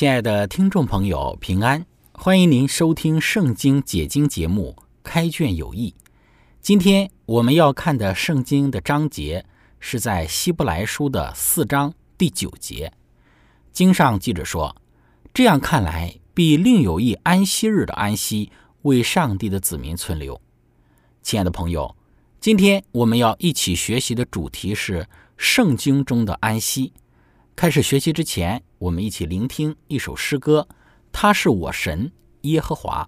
亲爱的听众朋友，平安！欢迎您收听《圣经解经》节目《开卷有益》。今天我们要看的圣经的章节是在希伯来书的四章第九节。经上记着说：“这样看来，必另有一安息日的安息，为上帝的子民存留。”亲爱的朋友，今天我们要一起学习的主题是圣经中的安息。开始学习之前，我们一起聆听一首诗歌。他是我神耶和华。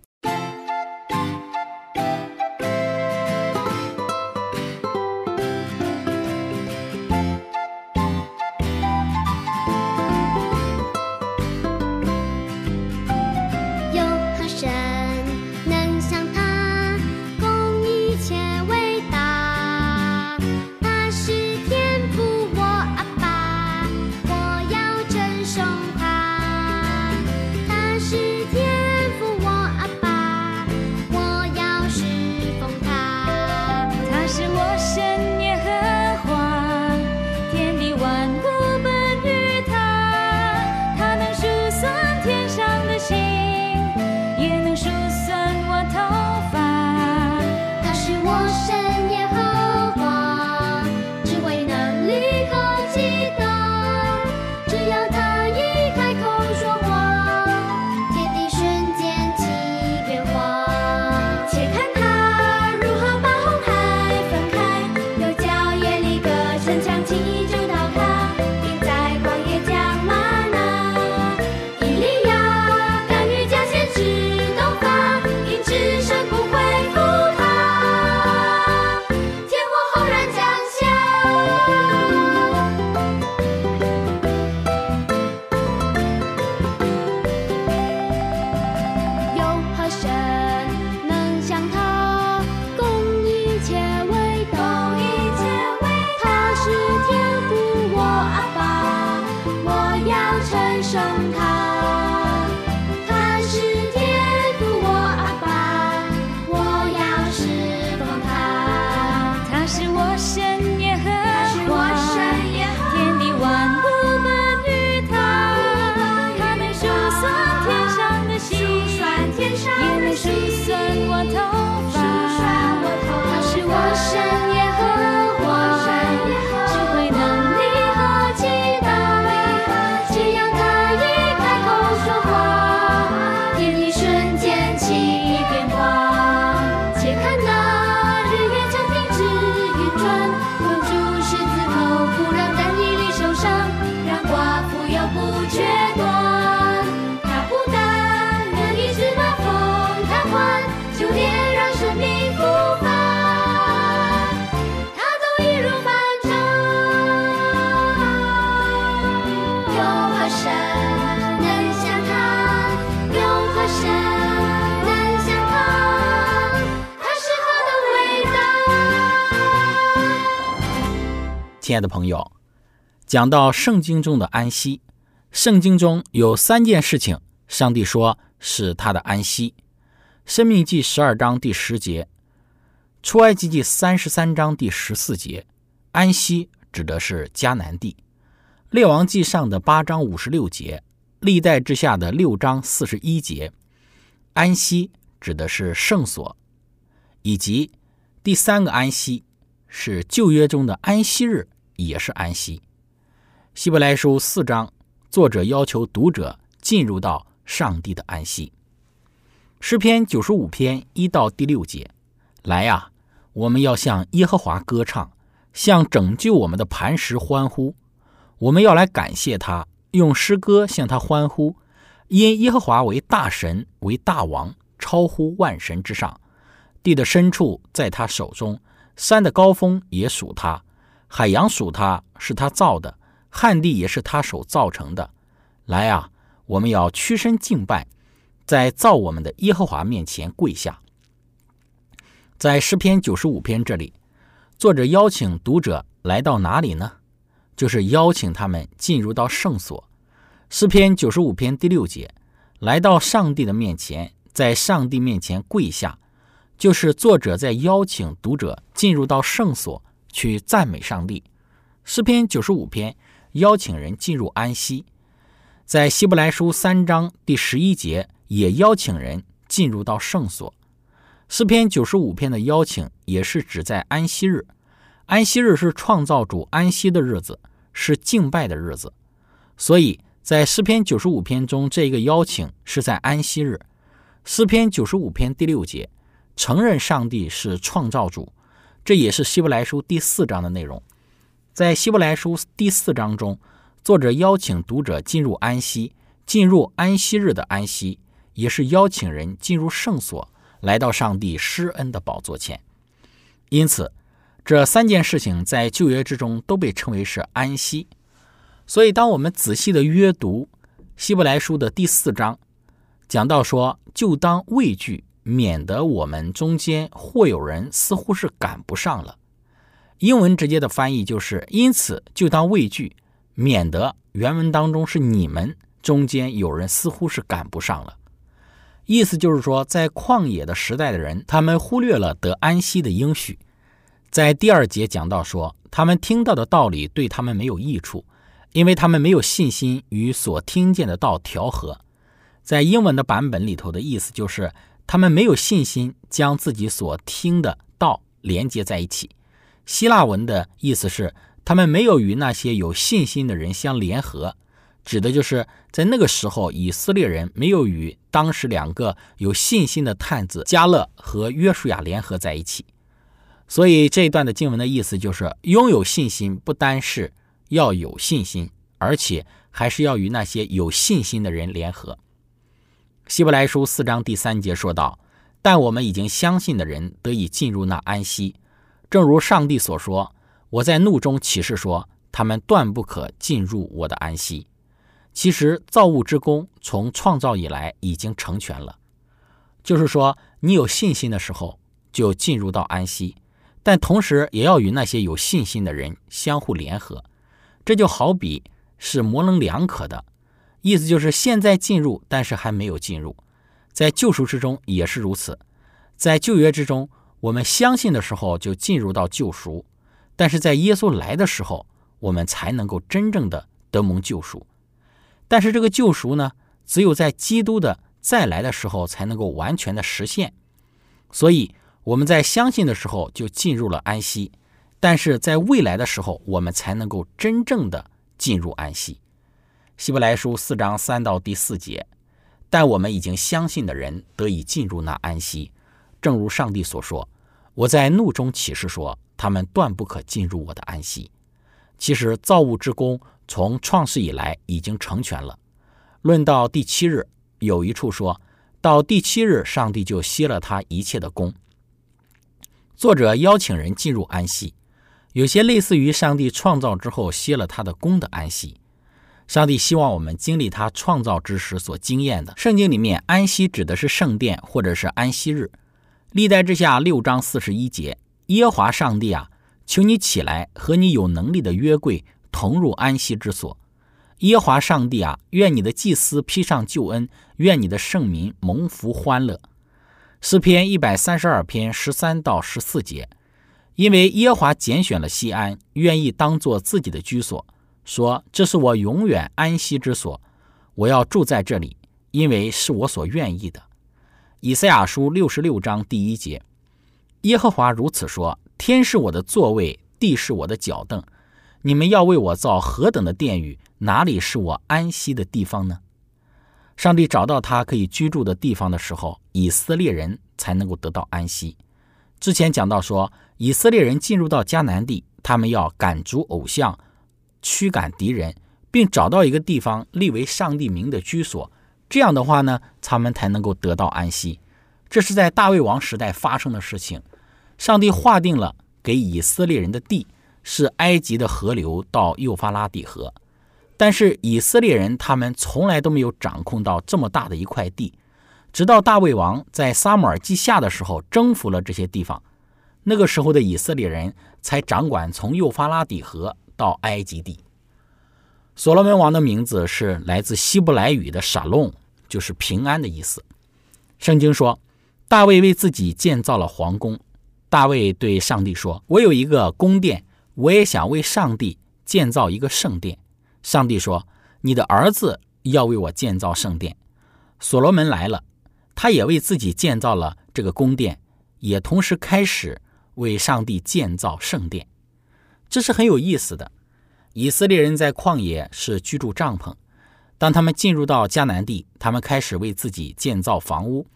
你上。亲爱的朋友，讲到圣经中的安息，圣经中有三件事情，上帝说是他的安息。生命记十二章第十节，出埃及记三十三章第十四节，安息指的是迦南地。列王记上的八章五十六节，历代之下的六章四十一节，安息指的是圣所，以及第三个安息是旧约中的安息日。也是安息。希伯来书四章，作者要求读者进入到上帝的安息。诗篇九十五篇一到第六节，来呀，我们要向耶和华歌唱，向拯救我们的磐石欢呼。我们要来感谢他，用诗歌向他欢呼，因耶和华为大神，为大王，超乎万神之上。地的深处在他手中，山的高峰也属他，海洋属他，是他造的，旱地也是他手造成的。来啊，我们要屈身敬拜。在造我们的耶和华面前跪下。在诗篇九十五篇这里，作者邀请读者来到哪里呢？就是邀请他们进入到圣所。诗篇九十五篇第六节，来到上帝的面前，在上帝面前跪下，就是作者在邀请读者进入到圣所去赞美上帝。诗篇九十五篇邀请人进入安息。在希伯来书三章第十一节。也邀请人进入到圣所。诗篇九十五篇的邀请也是指在安息日。安息日是创造主安息的日子，是敬拜的日子。所以在诗篇九十五篇中，这个邀请是在安息日。诗篇九十五篇第六节承认上帝是创造主，这也是希伯来书第四章的内容。在希伯来书第四章中，作者邀请读者进入安息，进入安息日的安息。也是邀请人进入圣所，来到上帝施恩的宝座前。因此，这三件事情在旧约之中都被称为是安息。所以，当我们仔细的阅读希伯来书的第四章，讲到说，就当畏惧，免得我们中间或有人似乎是赶不上了。英文直接的翻译就是：因此就当畏惧，免得原文当中是你们中间有人似乎是赶不上了。意思就是说，在旷野的时代的人，他们忽略了得安息的应许。在第二节讲到说，他们听到的道理对他们没有益处，因为他们没有信心与所听见的道调和。在英文的版本里头的意思就是，他们没有信心将自己所听的道连接在一起。希腊文的意思是，他们没有与那些有信心的人相联合。指的就是在那个时候，以色列人没有与当时两个有信心的探子加勒和约书亚联合在一起，所以这一段的经文的意思就是：拥有信心不单是要有信心，而且还是要与那些有信心的人联合。希伯来书四章第三节说道：“但我们已经相信的人得以进入那安息，正如上帝所说：我在怒中起誓说，他们断不可进入我的安息。”其实造物之功从创造以来已经成全了，就是说你有信心的时候就进入到安息，但同时也要与那些有信心的人相互联合，这就好比是模棱两可的意思，就是现在进入，但是还没有进入。在救赎之中也是如此，在旧约之中，我们相信的时候就进入到救赎，但是在耶稣来的时候，我们才能够真正的得蒙救赎。但是这个救赎呢，只有在基督的再来的时候才能够完全的实现。所以我们在相信的时候就进入了安息，但是在未来的时候我们才能够真正的进入安息。希伯来书四章三到第四节，但我们已经相信的人得以进入那安息，正如上帝所说：“我在怒中起誓说，他们断不可进入我的安息。”其实造物之功。从创世以来已经成全了。论到第七日，有一处说到第七日，上帝就歇了他一切的功。作者邀请人进入安息，有些类似于上帝创造之后歇了他的功的安息。上帝希望我们经历他创造之时所经验的。圣经里面安息指的是圣殿或者是安息日。历代之下六章四十一节，耶和华上帝啊，求你起来，和你有能力的约柜。同入安息之所，耶和华上帝啊，愿你的祭司披上救恩，愿你的圣民蒙福欢乐。诗篇一百三十二篇十三到十四节，因为耶和华拣选了西安，愿意当做自己的居所，说这是我永远安息之所，我要住在这里，因为是我所愿意的。以赛亚书六十六章第一节，耶和华如此说：天是我的座位，地是我的脚凳。你们要为我造何等的殿宇？哪里是我安息的地方呢？上帝找到他可以居住的地方的时候，以色列人才能够得到安息。之前讲到说，以色列人进入到迦南地，他们要赶逐偶像，驱赶敌人，并找到一个地方立为上帝名的居所。这样的话呢，他们才能够得到安息。这是在大卫王时代发生的事情。上帝划定了给以色列人的地是埃及的河流到幼发拉底河，但是以色列人他们从来都没有掌控到这么大的一块地。直到大卫王在撒母耳记下的时候征服了这些地方，那个时候的以色列人才掌管从幼发拉底河到埃及地。所罗门王的名字是来自希伯来语的“沙龙”。就是平安的意思。圣经说，大卫为自己建造了皇宫。大卫对上帝说：“我有一个宫殿，我也想为上帝建造一个圣殿。”上帝说：“你的儿子要为我建造圣殿。”所罗门来了，他也为自己建造了这个宫殿，也同时开始为上帝建造圣殿。这是很有意思的。以色列人在旷野是居住帐篷。当他们进入到迦南地，他们开始为自己建造房屋。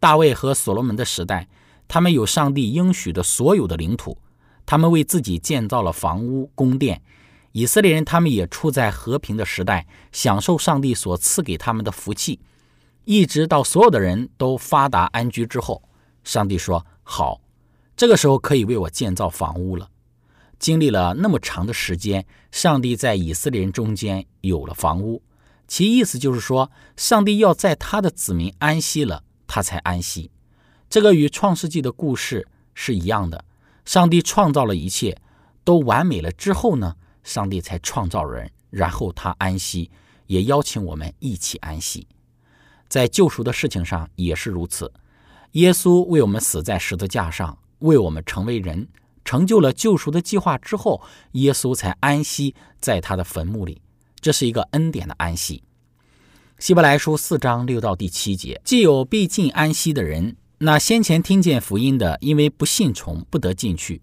大卫和所罗门的时代，他们有上帝应许的所有的领土，他们为自己建造了房屋、宫殿。以色列人他们也处在和平的时代，享受上帝所赐给他们的福气，一直到所有的人都发达安居之后，上帝说：“好，这个时候可以为我建造房屋了。”经历了那么长的时间，上帝在以色列人中间有了房屋。其意思就是说，上帝要在他的子民安息了，他才安息。这个与创世纪的故事是一样的。上帝创造了一切，都完美了之后呢，上帝才创造人，然后他安息，也邀请我们一起安息。在救赎的事情上也是如此。耶稣为我们死在十字架上，为我们成为人，成就了救赎的计划之后，耶稣才安息在他的坟墓里。这是一个恩典的安息。希伯来书四章六到第七节，既有必进安息的人，那先前听见福音的，因为不信从，不得进去，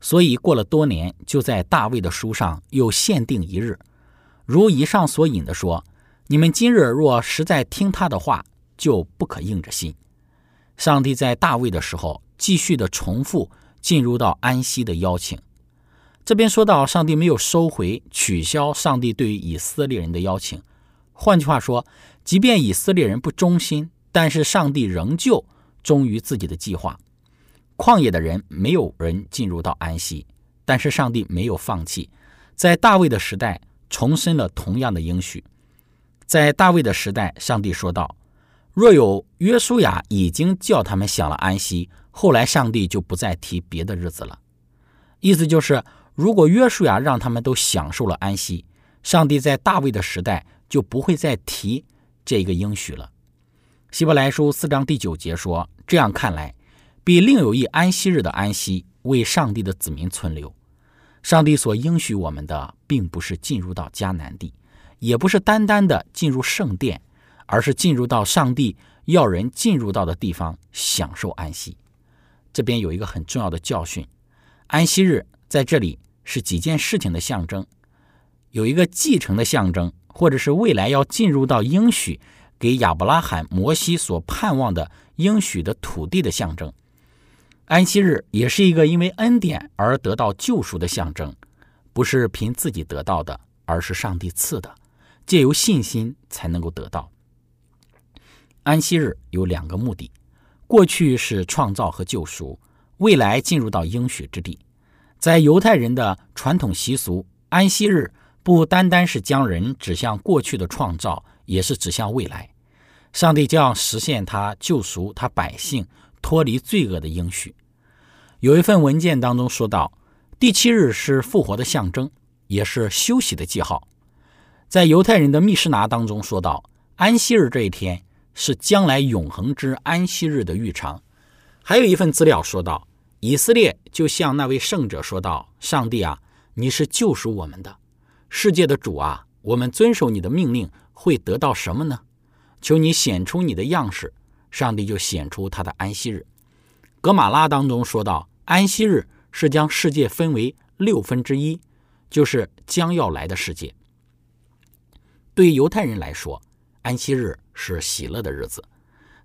所以过了多年，就在大卫的书上又限定一日，如以上所引的说：你们今日若实在听他的话，就不可硬着心。上帝在大卫的时候继续的重复进入到安息的邀请。这边说到，上帝没有收回、取消上帝对于以色列人的邀请。换句话说，即便以色列人不忠心，但是上帝仍旧忠于自己的计划。旷野的人没有人进入到安息，但是上帝没有放弃，在大卫的时代重申了同样的应许。在大卫的时代，上帝说道：“若有约书亚已经叫他们享了安息，后来上帝就不再提别的日子了。”意思就是。如果约书亚让他们都享受了安息，上帝在大卫的时代就不会再提这个应许了。希伯来书四章第九节说：“这样看来，必另有一安息日的安息为上帝的子民存留。上帝所应许我们的，并不是进入到迦南地，也不是单单的进入圣殿，而是进入到上帝要人进入到的地方享受安息。这边有一个很重要的教训：安息日在这里。”是几件事情的象征，有一个继承的象征，或者是未来要进入到应许给亚伯拉罕、摩西所盼望的应许的土地的象征。安息日也是一个因为恩典而得到救赎的象征，不是凭自己得到的，而是上帝赐的，借由信心才能够得到。安息日有两个目的：过去是创造和救赎，未来进入到应许之地。在犹太人的传统习俗，安息日不单单是将人指向过去的创造，也是指向未来。上帝将要实现他救赎他百姓脱离罪恶的应许。有一份文件当中说到，第七日是复活的象征，也是休息的记号。在犹太人的密室拿当中说到，安息日这一天是将来永恒之安息日的预尝。还有一份资料说到。以色列就向那位圣者说道：“上帝啊，你是救赎我们的世界的主啊，我们遵守你的命令会得到什么呢？求你显出你的样式。”上帝就显出他的安息日。格马拉当中说到，安息日是将世界分为六分之一，就是将要来的世界。对犹太人来说，安息日是喜乐的日子，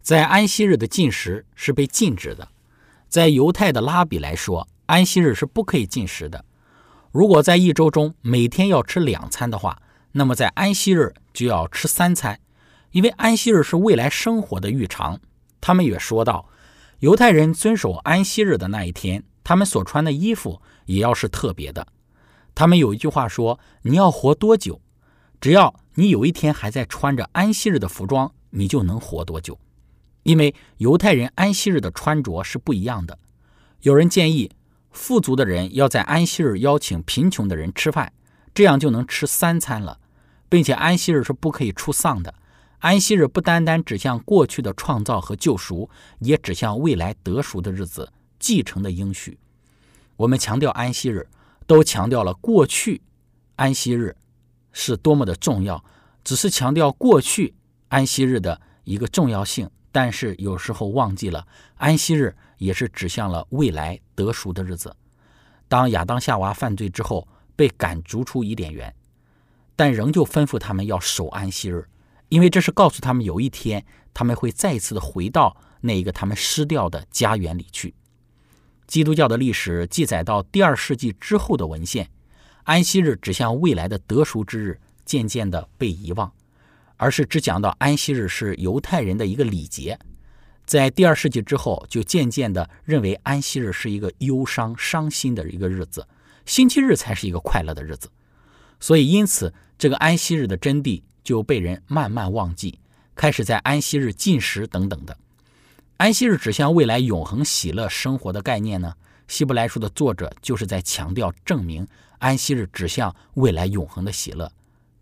在安息日的进食是被禁止的。在犹太的拉比来说，安息日是不可以进食的。如果在一周中每天要吃两餐的话，那么在安息日就要吃三餐，因为安息日是未来生活的预尝。他们也说到，犹太人遵守安息日的那一天，他们所穿的衣服也要是特别的。他们有一句话说：“你要活多久，只要你有一天还在穿着安息日的服装，你就能活多久。”因为犹太人安息日的穿着是不一样的。有人建议。富足的人要在安息日邀请贫穷的人吃饭，这样就能吃三餐了，并且安息日是不可以出丧的。安息日不单单指向过去的创造和救赎，也指向未来得赎的日子、继承的应许。我们强调安息日，都强调了过去安息日是多么的重要，只是强调过去安息日的一个重要性。但是有时候忘记了，安息日也是指向了未来得赎的日子。当亚当夏娃犯罪之后，被赶逐出伊甸园，但仍旧吩咐他们要守安息日，因为这是告诉他们有一天他们会再一次的回到那一个他们失掉的家园里去。基督教的历史记载到第二世纪之后的文献，安息日指向未来的得赎之日，渐渐的被遗忘。而是只讲到安息日是犹太人的一个礼节，在第二世纪之后，就渐渐的认为安息日是一个忧伤、伤心的一个日子，星期日才是一个快乐的日子。所以，因此这个安息日的真谛就被人慢慢忘记，开始在安息日进食等等的。安息日指向未来永恒喜乐生活的概念呢？希伯来书的作者就是在强调证明安息日指向未来永恒的喜乐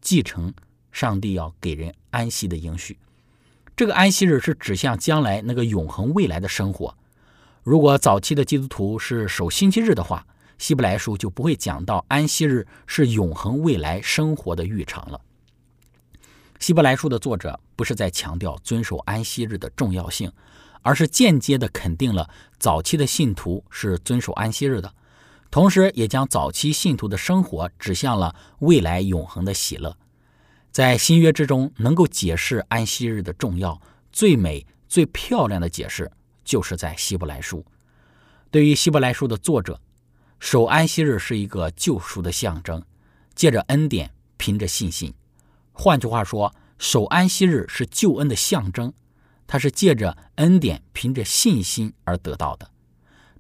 继承。上帝要给人安息的应许，这个安息日是指向将来那个永恒未来的生活。如果早期的基督徒是守星期日的话，希伯来书就不会讲到安息日是永恒未来生活的预尝了。希伯来书的作者不是在强调遵守安息日的重要性，而是间接的肯定了早期的信徒是遵守安息日的，同时也将早期信徒的生活指向了未来永恒的喜乐。在新约之中，能够解释安息日的重要、最美、最漂亮的解释，就是在希伯来书。对于希伯来书的作者，守安息日是一个救赎的象征，借着恩典，凭着信心。换句话说，守安息日是救恩的象征，它是借着恩典，凭着信心而得到的。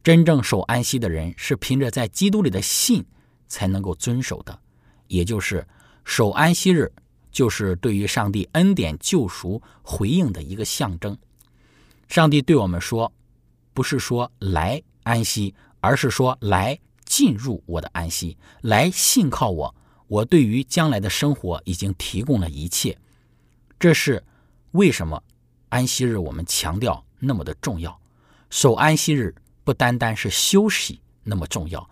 真正守安息的人，是凭着在基督里的信才能够遵守的，也就是守安息日。就是对于上帝恩典救赎回应的一个象征。上帝对我们说，不是说来安息，而是说来进入我的安息，来信靠我。我对于将来的生活已经提供了一切。这是为什么安息日我们强调那么的重要？守安息日不单单是休息那么重要，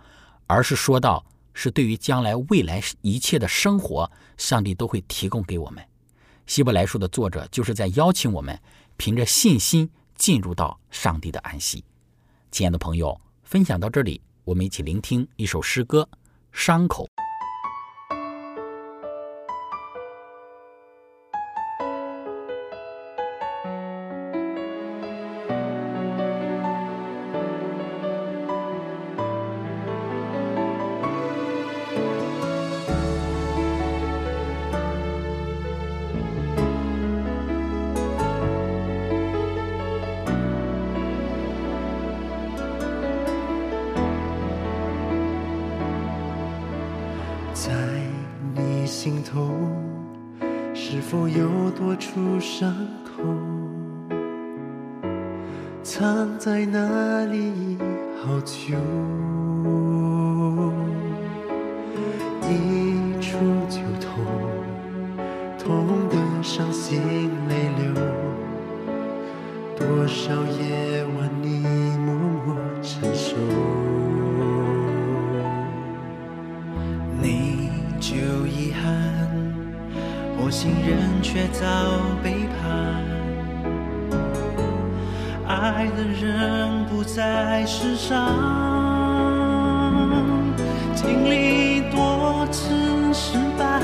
而是说到。是对于将来未来一切的生活，上帝都会提供给我们。希伯来书的作者就是在邀请我们，凭着信心进入到上帝的安息。亲爱的朋友，分享到这里，我们一起聆听一首诗歌《伤口》。否有多处伤口？藏在那里好久？爱的人不在世上，经历多次失败，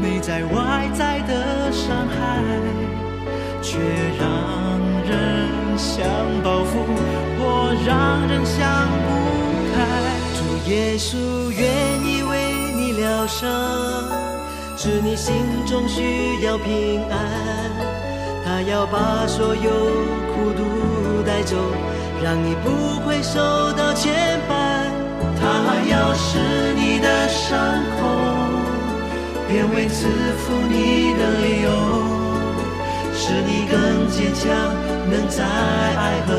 内在外在的伤害。却让人想报复，或让人想不开。主耶稣愿意为你疗伤，知你心中需要平安，他要把所有孤独带走，让你不会受到牵绊。他要使你的伤口变为赐福你的理由，使你更坚强，能在爱和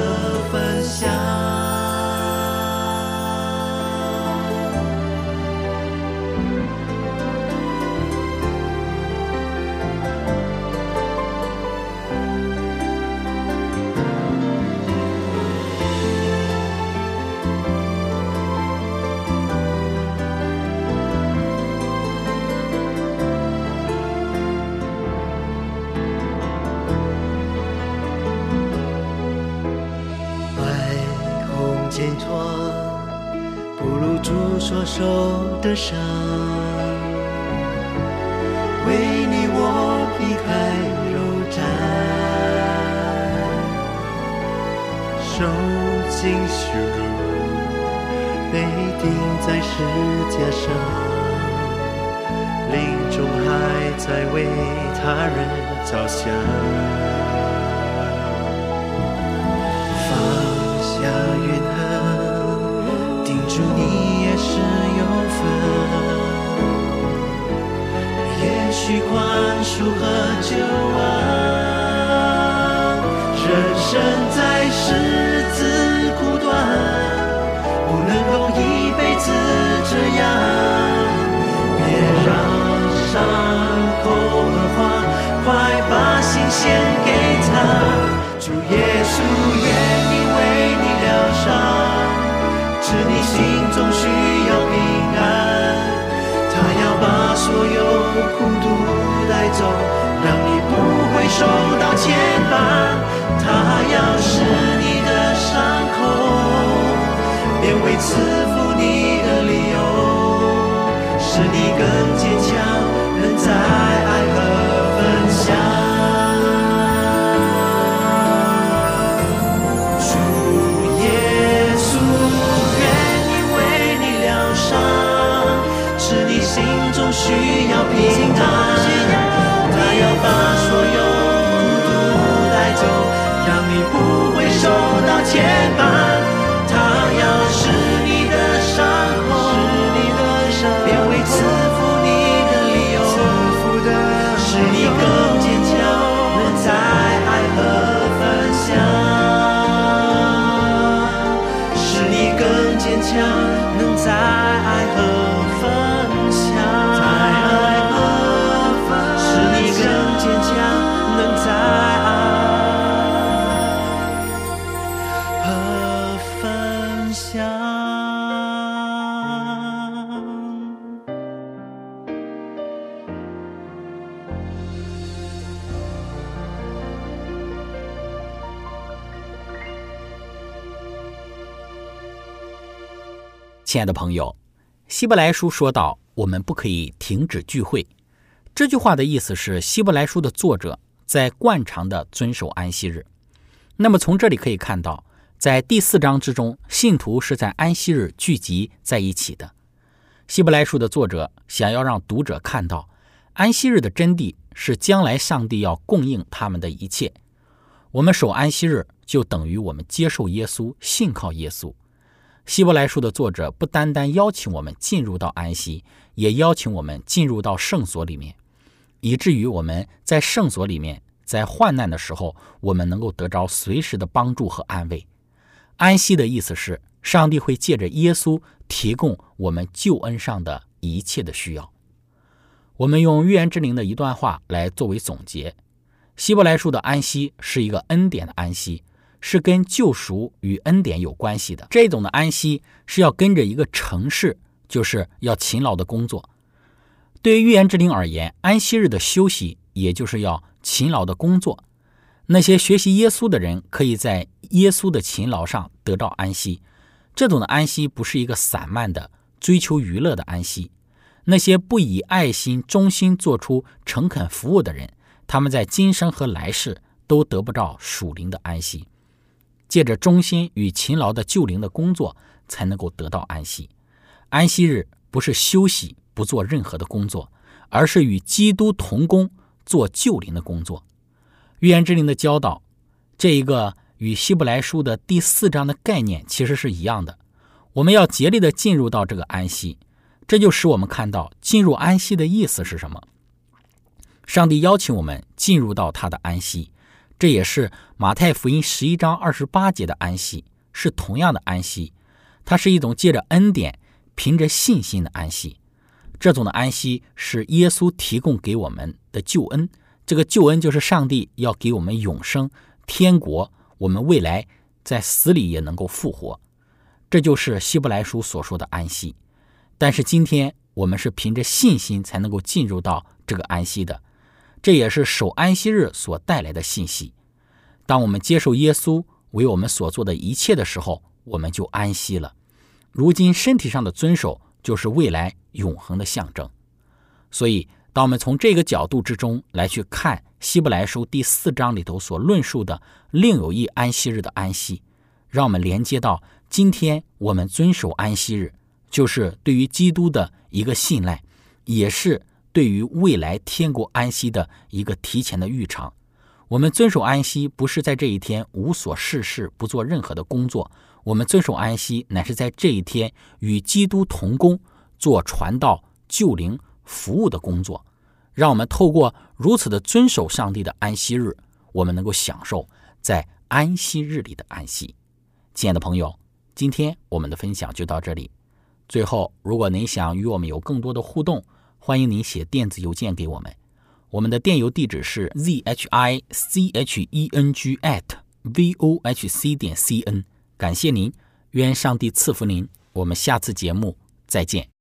分享。受的伤。为你我避开肉战，受尽羞辱，被钉在十架上，临终还在为他人着想。去宽恕和救恩，人生在世自苦短，不能够一辈子这样。别让伤口恶化，快把心献给他。主耶稣愿意为你疗伤，知你心中需要平安，他要把所有苦走，让你不会受到牵绊。他要使你的伤口变为赐福你的理由，使你更坚强，想。亲爱的朋友，希伯来书说到，我们不可以停止聚会。这句话的意思是，希伯来书的作者在惯常的遵守安息日。那么从这里可以看到，在第四章之中，信徒是在安息日聚集在一起的。希伯来书的作者想要让读者看到，安息日的真谛是将来上帝要供应他们的一切。我们守安息日，就等于我们接受耶稣，信靠耶稣。希伯来书的作者不单单邀请我们进入到安息，也邀请我们进入到圣所里面，以至于我们在圣所里面，在患难的时候，我们能够得着随时的帮助和安慰。安息的意思是，上帝会借着耶稣提供我们救恩上的一切的需要。我们用预言之灵的一段话来作为总结：希伯来书的安息是一个恩典的安息。是跟救赎与恩典有关系的。这种的安息是要跟着一个城市，就是要勤劳的工作。对于预言之灵而言，安息日的休息也就是要勤劳的工作。那些学习耶稣的人，可以在耶稣的勤劳上得到安息。这种的安息不是一个散漫的追求娱乐的安息。那些不以爱心、忠心做出诚恳服务的人，他们在今生和来世都得不到属灵的安息。借着忠心与勤劳的救灵的工作，才能够得到安息。安息日不是休息不做任何的工作，而是与基督同工做救灵的工作。预言之灵的教导，这一个与希伯来书的第四章的概念其实是一样的。我们要竭力的进入到这个安息，这就使我们看到进入安息的意思是什么。上帝邀请我们进入到他的安息，这也是马太福音十一章二十八节的安息，是同样的安息。它是一种借着恩典、凭着信心的安息。这种的安息是耶稣提供给我们的救恩。这个救恩就是上帝要给我们永生、天国，我们未来在死里也能够复活。这就是希伯来书所说的安息。但是今天我们是凭着信心才能够进入到这个安息的。这也是守安息日所带来的信息。当我们接受耶稣为我们所做的一切的时候，我们就安息了。如今身体上的遵守就是未来永恒的象征。所以，当我们从这个角度之中来去看《希伯来书》第四章里头所论述的另有一安息日的安息，让我们连接到今天我们遵守安息日，就是对于基督的一个信赖，也是。对于未来天国安息的一个提前的预尝，我们遵守安息不是在这一天无所事事不做任何的工作，我们遵守安息乃是在这一天与基督同工，做传道、救灵、服务的工作。让我们透过如此的遵守上帝的安息日，我们能够享受在安息日里的安息。亲爱的朋友，今天我们的分享就到这里。最后，如果您想与我们有更多的互动，欢迎您写电子邮件给我们，我们的电邮地址是 z h i c h e n g at v o h c 点 c n。感谢您，愿上帝赐福您。我们下次节目再见。